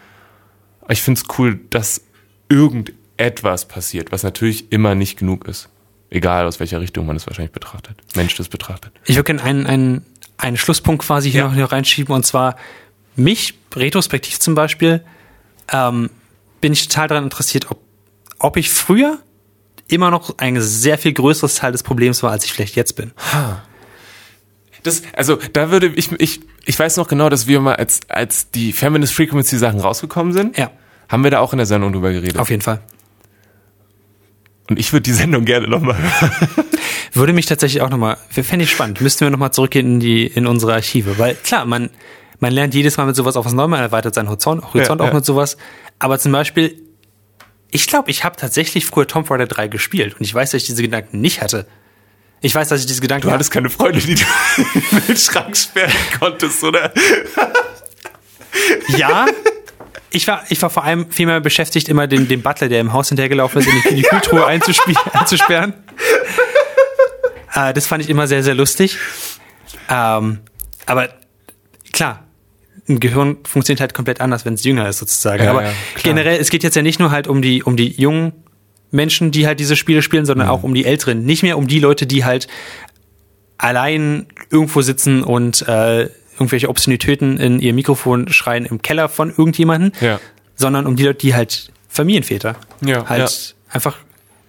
ich finde es cool, dass irgendetwas passiert, was natürlich immer nicht genug ist. Egal aus welcher Richtung man es wahrscheinlich betrachtet. Mensch das betrachtet. Ich würde gerne einen, einen, einen Schlusspunkt quasi hier Ja. noch hier reinschieben und zwar mich, retrospektiv zum Beispiel, ähm, bin ich total daran interessiert, ob, ob ich früher immer noch ein sehr viel größeres Teil des Problems war, als ich vielleicht jetzt bin. Das, also da würde ich, ich, ich weiß noch genau, dass wir mal als, als die Feminist Frequency Sachen rausgekommen sind, Ja, haben wir da auch in der Sendung drüber geredet. auf jeden Fall. Und ich würde die Sendung gerne nochmal hören. Würde mich tatsächlich auch nochmal, fände ich spannend, müssten wir nochmal zurückgehen in die, in unsere Archive, weil klar, man, man lernt jedes Mal mit sowas auf was Neues, man erweitert seinen Horizont, Horizont Ja, auch ja. mit sowas, aber zum Beispiel, ich glaube, ich habe tatsächlich früher Tomb Raider 3 gespielt und ich weiß, dass ich diese Gedanken nicht hatte. Ich weiß, dass ich diese Gedanken Du hattest keine Freunde, die du in den Schrank sperren konntest, oder? Ja. Ich war, ich war vor allem viel mehr beschäftigt, immer den, den Butler, der im Haus hinterhergelaufen ist, in die, in die Kühltruhe einzuspie- einzusperren. Äh, das fand ich immer sehr, sehr lustig. Ähm, aber klar, ein Gehirn funktioniert halt komplett anders, wenn es jünger ist, sozusagen. Ja, aber ja, generell, es geht jetzt ja nicht nur halt um die, um die jungen Menschen, die halt diese Spiele spielen, Mhm. sondern auch um die Älteren. Nicht mehr um die Leute, die halt allein irgendwo sitzen und äh, irgendwelche Obszönitäten in ihr Mikrofon schreien im Keller von irgendjemanden, Ja. sondern um die Leute, die halt Familienväter. Ja, Halt ja. einfach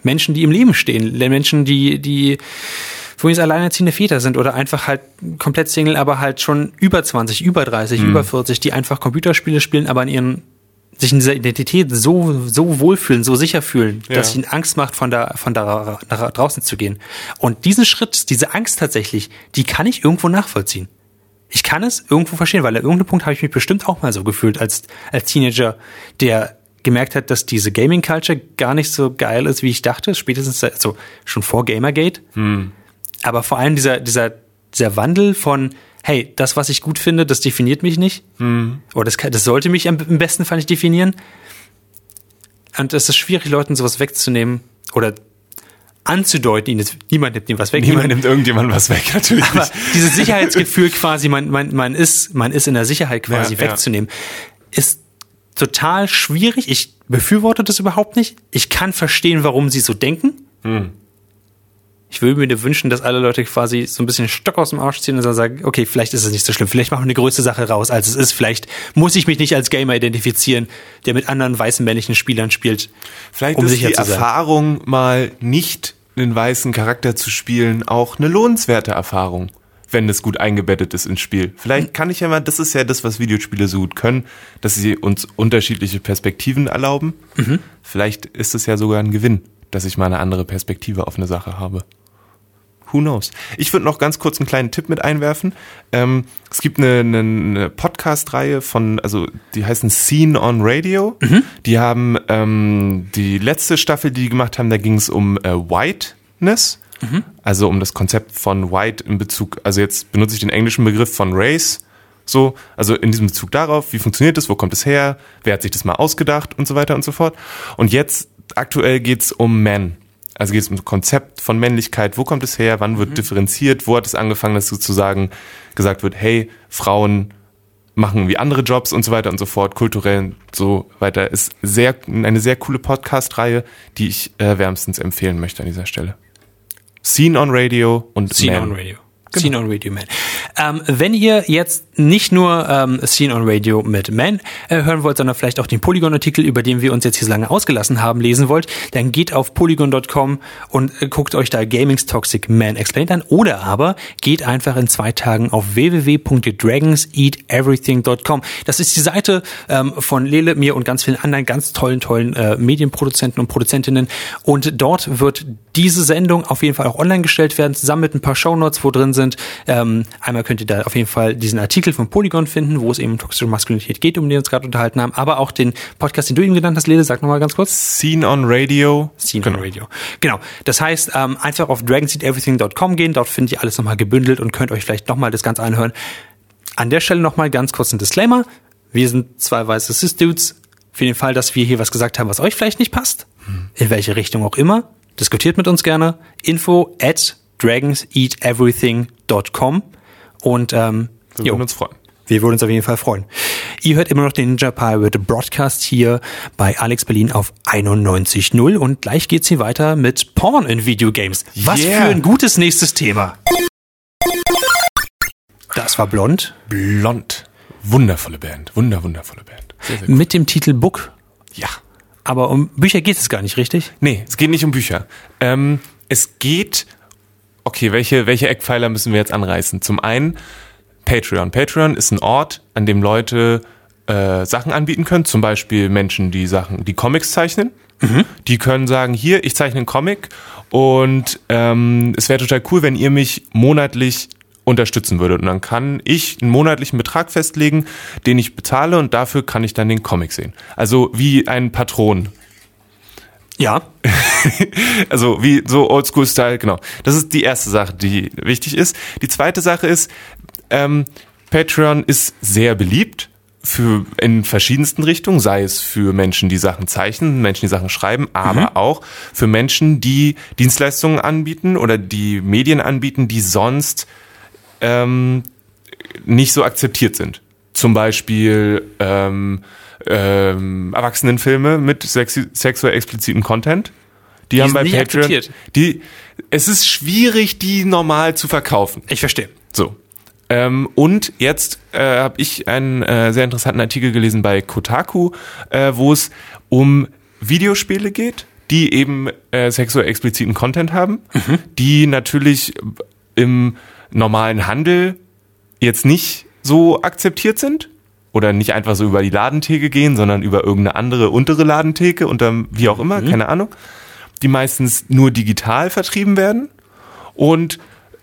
Menschen, die im Leben stehen. Menschen, die, die wo jetzt alleinerziehende Väter sind oder einfach halt komplett Single, aber halt schon über 20, über 30, Mhm. über 40, die einfach Computerspiele spielen, aber in ihren sich in dieser Identität so, so wohlfühlen, so sicher fühlen, Ja. dass ihnen Angst macht, von da, von da nach draußen zu gehen. Und diesen Schritt, diese Angst tatsächlich, die kann ich irgendwo nachvollziehen. Ich kann es irgendwo verstehen, weil an irgendeinem Punkt habe ich mich bestimmt auch mal so gefühlt als, als Teenager, der gemerkt hat, dass diese Gaming-Culture gar nicht so geil ist, wie ich dachte, spätestens also schon vor Gamergate. Aber vor allem dieser, dieser, dieser Wandel von, hey, das, was ich gut finde, das definiert mich nicht. Oder das, das sollte mich am, im besten Fall nicht definieren. Und es ist schwierig, Leuten sowas wegzunehmen oder anzudeuten, ihnen niemand nimmt ihnen was weg. Niemand nimmt irgendjemandem was weg, natürlich aber nicht. dieses Sicherheitsgefühl quasi, man, man, man ist, man ist in der Sicherheit quasi Ja, ja. wegzunehmen, ist total schwierig. Ich befürworte das überhaupt nicht. Ich kann verstehen, warum sie so denken. Hm. Ich würde mir wünschen, dass alle Leute quasi so ein bisschen Stock aus dem Arsch ziehen und dann sagen, okay, vielleicht ist es nicht so schlimm, vielleicht machen wir eine größte Sache raus, als es ist. Vielleicht muss ich mich nicht als Gamer identifizieren, der mit anderen weißen männlichen Spielern spielt. Vielleicht um ist sicher die zu sein. Erfahrung, mal nicht einen weißen Charakter zu spielen, auch eine lohnenswerte Erfahrung, wenn es gut eingebettet ist ins Spiel. Vielleicht kann ich ja mal, das ist ja das, was Videospiele so gut können, dass sie uns unterschiedliche Perspektiven erlauben. Mhm. Vielleicht ist es ja sogar ein Gewinn, dass ich mal eine andere Perspektive auf eine Sache habe. Who knows? Ich würde noch ganz kurz einen kleinen Tipp mit einwerfen. Ähm, es gibt eine, eine, eine Podcast-Reihe von, also die heißen Scene on Radio. Die haben ähm, die letzte Staffel, die die gemacht haben, da ging es um äh, Whiteness. Also um das Konzept von White in Bezug, also jetzt benutze ich den englischen Begriff von Race. So, also in diesem Bezug darauf, wie funktioniert das, wo kommt es her, wer hat sich das mal ausgedacht und so weiter und so fort. Und jetzt aktuell geht's um Men. Also geht es um das Konzept von Männlichkeit, wo kommt es her, wann wird differenziert, wo hat es angefangen, dass sozusagen gesagt wird, hey, Frauen machen wie andere Jobs und so weiter und so fort, kulturell und so weiter. Ist sehr, eine sehr coole Podcast-Reihe, die ich äh, wärmstens empfehlen möchte an dieser Stelle. Scene on Radio und Scene Man. on Radio. Scene on Radio Man. Ähm, wenn ihr jetzt nicht nur ähm, Scene on Radio mit Man äh, hören wollt, sondern vielleicht auch den Polygon-Artikel, über den wir uns jetzt hier so lange ausgelassen haben, lesen wollt, dann geht auf polygon.com und äh, guckt euch da Gaming's Toxic Man Explained an. Oder aber geht einfach in zwei Tagen auf www.dragonseateverything.com. Das ist die Seite ähm, von Lele, mir und ganz vielen anderen ganz tollen, tollen äh, Medienproduzenten und Produzentinnen. Und dort wird diese Sendung auf jeden Fall auch online gestellt werden, zusammen mit ein paar Shownotes, wo drin sind. Ähm, einmal könnt ihr da auf jeden Fall diesen Artikel von Polygon finden, wo es eben um toxische Maskulinität geht, um den wir uns gerade unterhalten haben, aber auch den Podcast, den du eben genannt hast, Lele, sag nochmal ganz kurz. Scene on Radio. Scene on Radio. Genau. Das heißt, ähm, einfach auf dragonseedeverything.com gehen, dort findet ihr alles nochmal gebündelt und könnt euch vielleicht nochmal das Ganze anhören. An der Stelle nochmal ganz kurz ein Disclaimer. Wir sind zwei weiße Cis-Dudes. Für den Fall, dass wir hier was gesagt haben, was euch vielleicht nicht passt, in welche Richtung auch immer, diskutiert mit uns gerne. Info at dragonseateverything.com und ähm, Wir jo. würden uns freuen. Wir würden uns auf jeden Fall freuen. Ihr hört immer noch den Ninja Pirate Broadcast hier bei Alex Berlin auf 91.0 und gleich geht's hier weiter mit Porn in Videogames. Was Yeah. für ein gutes nächstes Thema. Das war Blond Blond. Wundervolle Band. Wunder, wundervolle Band. Sehr, sehr mit dem Titel Book. Ja. Aber um Bücher geht es gar nicht, richtig? Nee, es geht nicht um Bücher. Ähm, es geht, okay, welche, welche Eckpfeiler müssen wir jetzt anreißen? Zum einen Patreon. Patreon ist ein Ort, an dem Leute äh, Sachen anbieten können, zum Beispiel Menschen, die Sachen, die Comics zeichnen. Die können sagen, hier, ich zeichne einen Comic und ähm, es wäre total cool, wenn ihr mich monatlich unterstützen würdet. Und dann kann ich einen monatlichen Betrag festlegen, den ich bezahle und dafür kann ich dann den Comic sehen. Also wie ein Patron Ja. also wie so Oldschool-Style, genau. Das ist die erste Sache, die wichtig ist. Die zweite Sache ist, ähm, Patreon ist sehr beliebt für in verschiedensten Richtungen, sei es für Menschen, die Sachen zeichnen, Menschen, die Sachen schreiben, aber auch für Menschen, die Dienstleistungen anbieten oder die Medien anbieten, die sonst ähm, nicht so akzeptiert sind. Zum Beispiel ähm, ähm, Erwachsenenfilme mit sexi sexuell explizitem Content. Die, haben sind bei Patreon. akzeptiert. Die, es ist schwierig, die normal zu verkaufen. Ich verstehe. So. Ähm, und jetzt äh, habe ich einen äh, sehr interessanten Artikel gelesen bei Kotaku, äh, wo es um Videospiele geht, die eben äh, sexuell expliziten Content haben, mhm. die natürlich im normalen Handel jetzt nicht so akzeptiert sind oder nicht einfach so über die Ladentheke gehen, sondern über irgendeine andere untere Ladentheke unter wie auch immer, mhm. keine Ahnung, die meistens nur digital vertrieben werden und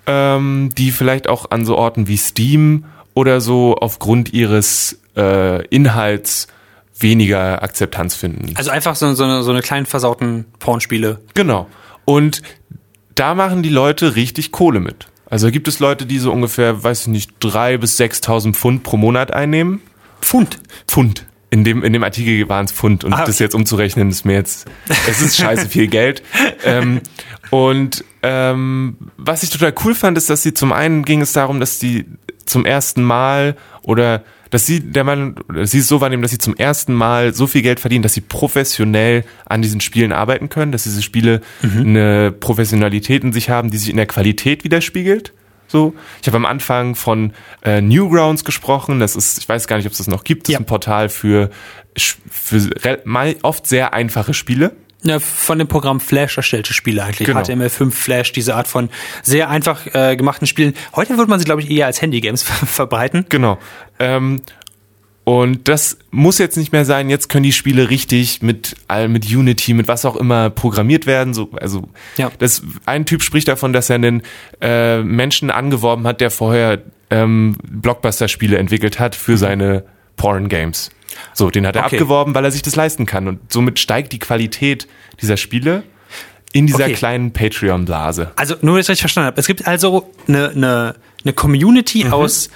ähm, die vielleicht auch an so Orten wie Steam oder so aufgrund ihres äh, Inhalts weniger Akzeptanz finden. Also einfach so, so, eine, so eine kleinen versauten Pornspiele. Genau. Und da machen die Leute richtig Kohle mit. Also gibt es Leute, die so ungefähr, weiß ich nicht, drei bis 6.000 Pfund pro Monat einnehmen. Pfund? Pfund. In dem, in dem Artikel waren es Pfund. Und ah, okay. das jetzt umzurechnen, ist mir jetzt, es ist scheiße viel Geld. ähm, und ähm, was ich total cool fand, ist, dass sie zum einen ging es darum, dass die zum ersten Mal oder dass sie der Meinung, sie es so wahrnehmen, dass sie zum ersten Mal so viel Geld verdienen, dass sie professionell an diesen Spielen arbeiten können, dass diese Spiele mhm. eine Professionalität in sich haben, die sich in der Qualität widerspiegelt. So, ich habe am Anfang von äh, Newgrounds gesprochen. Das ist, ich weiß gar nicht, ob es das noch gibt. Das ja. ist ein Portal für, für oft sehr einfache Spiele. Ja, von dem Programm Flash erstellte Spiele eigentlich. Genau. HTML5 Flash, diese Art von sehr einfach äh, gemachten Spielen. Heute würde man sie, glaube ich, eher als Handygames verbreiten. Genau. Ähm, und das muss jetzt nicht mehr sein. Jetzt können die Spiele richtig mit mit Unity, mit was auch immer programmiert werden. So, also ja. das ein Typ spricht davon, dass er einen äh, Menschen angeworben hat, der vorher ähm, Blockbuster-Spiele entwickelt hat für seine Porn-Games. So, den hat er okay. abgeworben, weil er sich das leisten kann. Und somit steigt die Qualität dieser Spiele in dieser okay. kleinen Patreon-Blase. Also, nur, dass ich verstanden habe. Es gibt also eine, eine, eine Community mhm. aus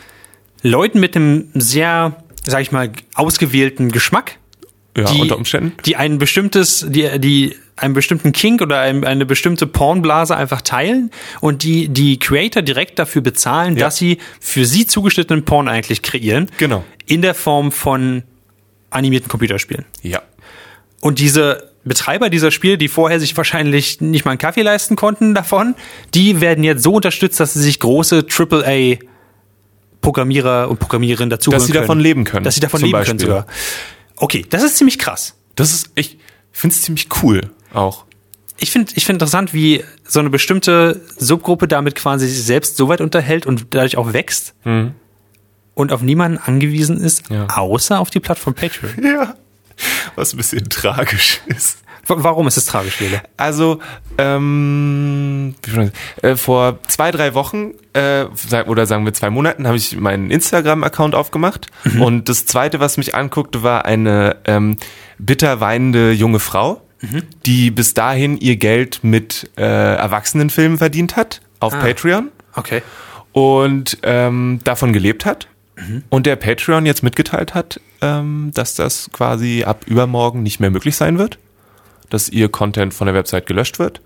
Leuten mit einem sehr, sag ich mal, ausgewählten Geschmack. Ja, die, unter Umständen. Die ein bestimmtes, die, die einen bestimmten Kink oder ein, eine bestimmte Pornblase einfach teilen und die die Creator direkt dafür bezahlen, ja. dass sie für sie zugeschnittenen Porn eigentlich kreieren. Genau. In der Form von animierten Computerspielen. Ja. Und diese Betreiber dieser Spiele, die vorher sich wahrscheinlich nicht mal einen Kaffee leisten konnten davon, die werden jetzt so unterstützt, dass sie sich große AAA Programmierer und Programmiererinnen dazu Dass sie können. davon leben können. Dass sie davon leben Beispiel. können sogar. Okay, das ist ziemlich krass. Das ist, ich finde es ziemlich cool auch. Ich finde ich finde interessant, wie so eine bestimmte Subgruppe damit quasi sich selbst so weit unterhält und dadurch auch wächst. Mhm und auf niemanden angewiesen ist, ja. außer auf die Plattform Patreon. Ja. Was ein bisschen tragisch ist. Warum ist es tragisch, Lele? Also, ähm, äh, vor zwei, drei Wochen äh, oder sagen wir zwei Monaten habe ich meinen Instagram-Account aufgemacht mhm. und das zweite, was mich anguckte, war eine ähm, bitter weinende junge Frau, mhm. die bis dahin ihr Geld mit äh, Erwachsenenfilmen verdient hat auf ah. Patreon. Okay. Und ähm, davon gelebt hat Mhm. Und der Patreon jetzt mitgeteilt hat, ähm, dass das quasi ab übermorgen nicht mehr möglich sein wird, dass ihr Content von der Website gelöscht wird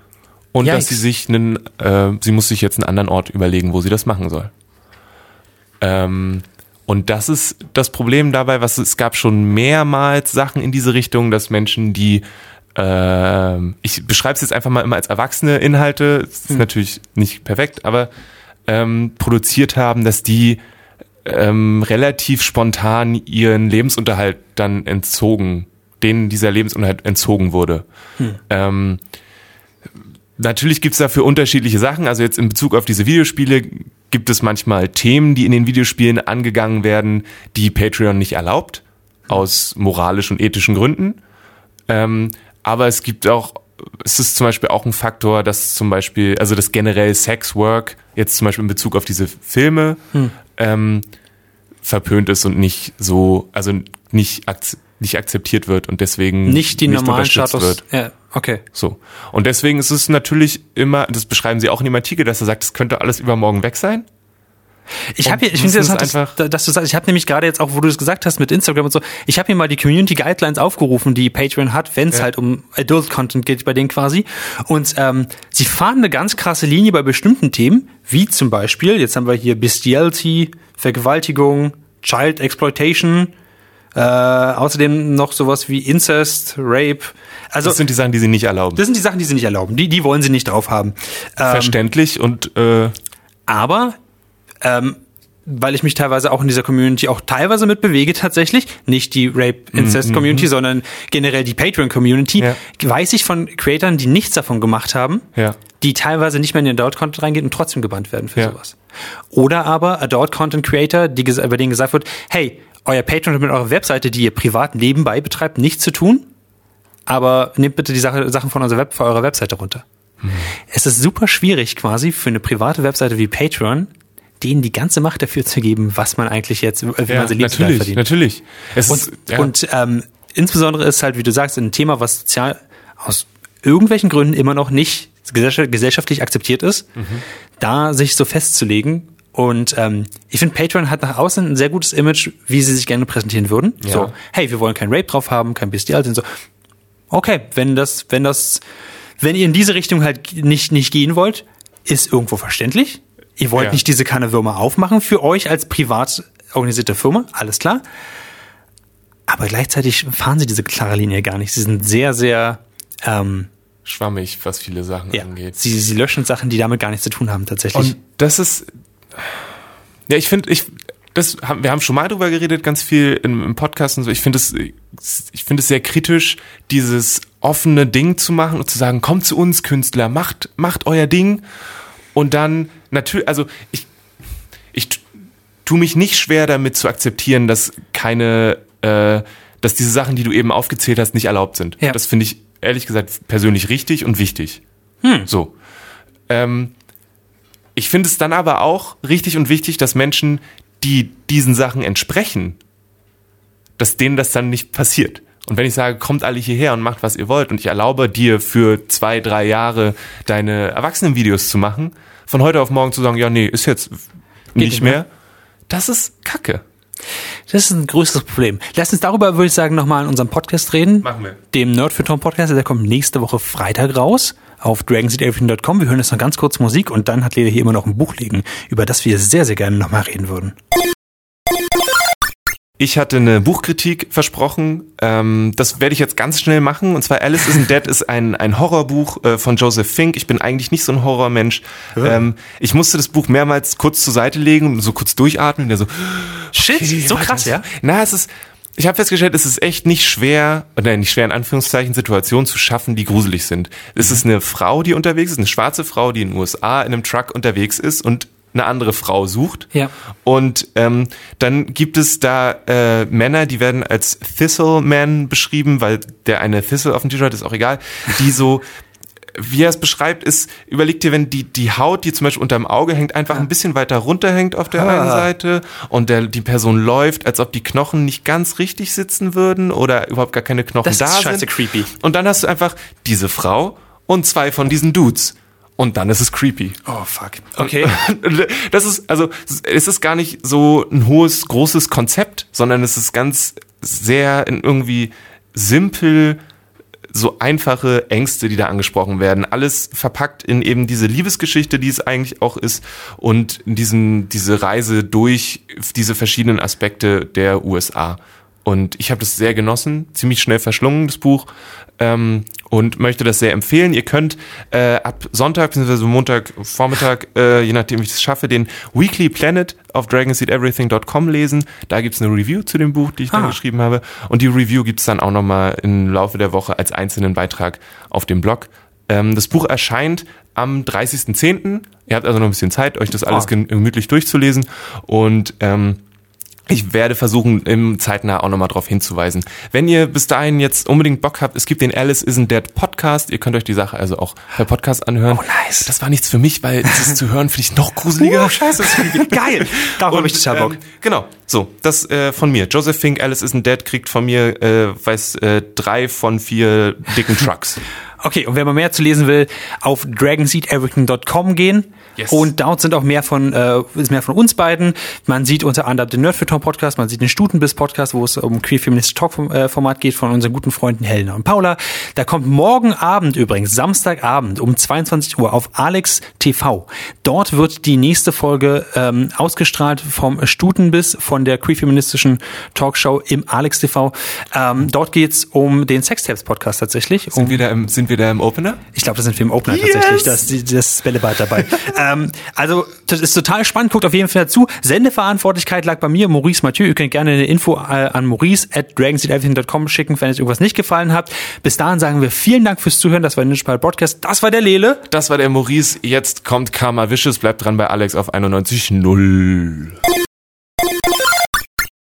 und Yikes. dass sie sich einen, äh, sie muss sich jetzt einen anderen Ort überlegen, wo sie das machen soll. Ähm, und das ist das Problem dabei, was es gab schon mehrmals Sachen in diese Richtung, dass Menschen, die äh, ich beschreibe es jetzt einfach mal immer als erwachsene Inhalte, ist hm. natürlich nicht perfekt, aber ähm, produziert haben, dass die ähm, relativ spontan ihren Lebensunterhalt dann entzogen, denen dieser Lebensunterhalt entzogen wurde. Hm. Ähm, natürlich gibt's dafür unterschiedliche Sachen. Also jetzt in Bezug auf diese Videospiele gibt es manchmal Themen, die in den Videospielen angegangen werden, die Patreon nicht erlaubt, aus moralischen und ethischen Gründen. Ähm, aber es gibt auch es ist zum Beispiel auch ein Faktor, dass zum Beispiel, also das generell Sexwork, jetzt zum Beispiel in Bezug auf diese Filme, hm. ähm, verpönt ist und nicht so, also nicht, ak nicht akzeptiert wird und deswegen nicht die nicht normalen Status wird. Ja, okay. So. Und deswegen ist es natürlich immer, das beschreiben sie auch in dem Artikel, dass er sagt, es könnte alles übermorgen weg sein. Ich habe ich finde interessant, dass, dass du sagst, ich habe nämlich gerade jetzt auch, wo du es gesagt hast mit Instagram und so, ich habe hier mal die Community Guidelines aufgerufen, die Patreon hat, wenn es ja. halt um Adult Content geht bei denen quasi. Und ähm, sie fahren eine ganz krasse Linie bei bestimmten Themen, wie zum Beispiel, jetzt haben wir hier Bestiality, Vergewaltigung, Child Exploitation, äh, außerdem noch sowas wie Incest, Rape. Also das sind die Sachen, die sie nicht erlauben. Das sind die Sachen, die sie nicht erlauben. Die, die wollen sie nicht drauf haben. Ähm, Verständlich und äh aber ähm, weil ich mich teilweise auch in dieser Community auch teilweise mit bewege tatsächlich, nicht die Rape-Incest-Community, sondern generell die Patreon-Community, Ja. weiß ich von Creatoren, die nichts davon gemacht haben, Ja. Die teilweise nicht mehr in den Adult-Content reingehen und trotzdem gebannt werden für Ja. sowas. Oder aber Adult-Content-Creator, die, bei denen gesagt wird, hey, euer Patreon hat mit eurer Webseite, die ihr privat nebenbei betreibt, nichts zu tun, aber nehmt bitte die Sache, Sachen von unserer Web, von eurer Webseite runter. Es ist super schwierig quasi für eine private Webseite wie Patreon, denen die ganze Macht dafür zu geben, was man eigentlich jetzt, wie Ja, man sie natürlich, verdient. natürlich. Es Und, ist, ja. und ähm, insbesondere ist halt, wie du sagst, ein Thema, was sozial aus irgendwelchen Gründen immer noch nicht gesellschaftlich akzeptiert ist, da sich so festzulegen. Und ähm, ich finde, Patreon hat nach außen ein sehr gutes Image, wie sie sich gerne präsentieren würden. Ja. So, hey, wir wollen kein Rape drauf haben, kein Bestial und so. Okay, wenn das, wenn das, wenn ihr in diese Richtung halt nicht, nicht gehen wollt, ist irgendwo verständlich. Ihr wollt Ja. nicht diese Kanne Würmer aufmachen für euch als privat organisierte Firma, alles klar. Aber gleichzeitig fahren sie diese klare Linie gar nicht. Sie sind sehr, sehr, ähm, schwammig, was viele Sachen ja, angeht. sie, sie löschen Sachen, die damit gar nichts zu tun haben, tatsächlich. Und das ist, ja, ich finde, ich, das haben, wir haben schon mal drüber geredet, ganz viel im, im Podcast und so. Ich finde es, ich finde es sehr kritisch, dieses offene Ding zu machen und zu sagen, kommt zu uns, Künstler, macht, macht euer Ding. Und dann natürlich, also ich, ich tu mich nicht schwer damit zu akzeptieren, dass keine, äh, dass diese Sachen, die du eben aufgezählt hast, nicht erlaubt sind. Ja. Das finde ich ehrlich gesagt persönlich richtig und wichtig. So. Ähm, ich finde es dann aber auch richtig und wichtig, dass Menschen, die diesen Sachen entsprechen, dass denen das dann nicht passiert. Und wenn ich sage, kommt alle hierher und macht, was ihr wollt, und ich erlaube dir für zwei, drei Jahre deine Erwachsenenvideos zu machen, von heute auf morgen zu sagen, ja, nee, ist jetzt nicht nicht mehr. das ist Kacke. Das ist ein größeres Problem. Lass uns darüber, würde ich sagen, nochmal in unserem Podcast reden. Machen wir. Dem Nerd für Tom Podcast. Der kommt nächste Woche Freitag raus auf dragonseedeverything.com. Wir hören jetzt noch ganz kurz Musik und dann hat Lea hier immer noch ein Buch liegen, über das wir sehr, sehr gerne nochmal reden würden. Ich hatte eine Buchkritik versprochen. Ähm, das werde ich jetzt ganz schnell machen. Und zwar Alice Isn't Dead ist ein, ein Horrorbuch äh, von Joseph Fink. Ich bin eigentlich nicht so ein Horrormensch. Ähm, ich musste das Buch mehrmals kurz zur Seite legen und so kurz durchatmen. Und der so, Shit, so warte, krass, ja? Na, es ist, ich habe festgestellt, es ist echt nicht schwer, oder nicht schwer in Anführungszeichen, Situationen zu schaffen, die gruselig sind. Es ist eine Frau, die unterwegs ist, eine schwarze Frau, die in den USA in einem Truck unterwegs ist und eine andere Frau sucht. Ja. Und ähm, dann gibt es da äh, Männer, die werden als Thistle-Man beschrieben, weil der eine Thistle auf dem T-Shirt ist auch egal, die so wie er es beschreibt, ist, überleg dir, wenn die, die Haut, die zum Beispiel unterm Auge hängt, einfach ein bisschen weiter runterhängt auf der Ah. einen Seite und der, die Person läuft, als ob die Knochen nicht ganz richtig sitzen würden oder überhaupt gar keine Knochen Das ist da scheiße sind. creepy. Und dann hast du einfach diese Frau und zwei von diesen Dudes. Und dann ist es creepy. Oh, fuck. Okay. Das ist, also, es ist gar nicht so ein hohes, großes Konzept, sondern es ist ganz sehr irgendwie simpel, so einfache Ängste, die da angesprochen werden. Alles verpackt in eben diese Liebesgeschichte, die es eigentlich auch ist und in diesen, diese Reise durch diese verschiedenen Aspekte der USA. Und ich habe das sehr genossen, ziemlich schnell verschlungen, das Buch, ähm, und möchte das sehr empfehlen. Ihr könnt äh, ab Sonntag bzw. Montag Vormittag, äh, je nachdem wie ich das schaffe, den Weekly Planet auf dragonseedeverything.com lesen. Da gibt's eine Review zu dem Buch, die ich da Ah. geschrieben habe. Und die Review gibt's dann auch nochmal im Laufe der Woche als einzelnen Beitrag auf dem Blog. Ähm, das Buch erscheint am 30.10. Ihr habt also noch ein bisschen Zeit, euch das alles Ah. gen- gemütlich durchzulesen. Und ähm, ich werde versuchen, im zeitnah auch nochmal darauf hinzuweisen. Wenn ihr bis dahin jetzt unbedingt Bock habt, es gibt den Alice Isn't Dead Podcast. Ihr könnt euch die Sache also auch per Podcast anhören. Oh, nice. Das war nichts für mich, weil dieses zu hören finde ich noch gruseliger. Oh, scheiße, das ist geil. Darauf habe ich total Bock. Ähm, genau, so, das äh, von mir. Joseph Fink, Alice Isn't Dead, kriegt von mir, äh, weiß, äh, drei von vier dicken Trucks. Okay, und wenn man mehr zu lesen will, auf dragonseedeverything.com gehen. Yes. Und dort sind auch mehr von, äh, ist mehr von uns beiden. Man sieht unter anderem den Nerd für Tom Podcast, man sieht den Stutenbiss Podcast, wo es um Queer Feminist Talk äh, Format geht von unseren guten Freunden Helena und Paula. Da kommt morgen Abend übrigens, Samstagabend um 22 Uhr auf Alex TV. Dort wird die nächste Folge ähm, ausgestrahlt vom Stutenbiss von der Queer Feministischen Talkshow im Alex TV. Ähm, dort geht's um den Sextapes Podcast tatsächlich. Um Sind wir da im, sind wir da im Opener? Ich glaube, das sind wir im Opener yes! tatsächlich. Das, das ist Bällebad dabei. ähm, also, das ist total spannend. Guckt auf jeden Fall dazu. Sendeverantwortlichkeit lag bei mir, Maurice Mathieu. Ihr könnt gerne eine Info äh, an maurice at dragonseedeverything.com schicken, wenn es irgendwas nicht gefallen hat. Bis dahin sagen wir vielen Dank fürs Zuhören. Das war der Ninja Podcast. Das war der Lele. Das war der Maurice. Jetzt kommt Karma Vicious. Bleibt dran bei Alex auf 91.0.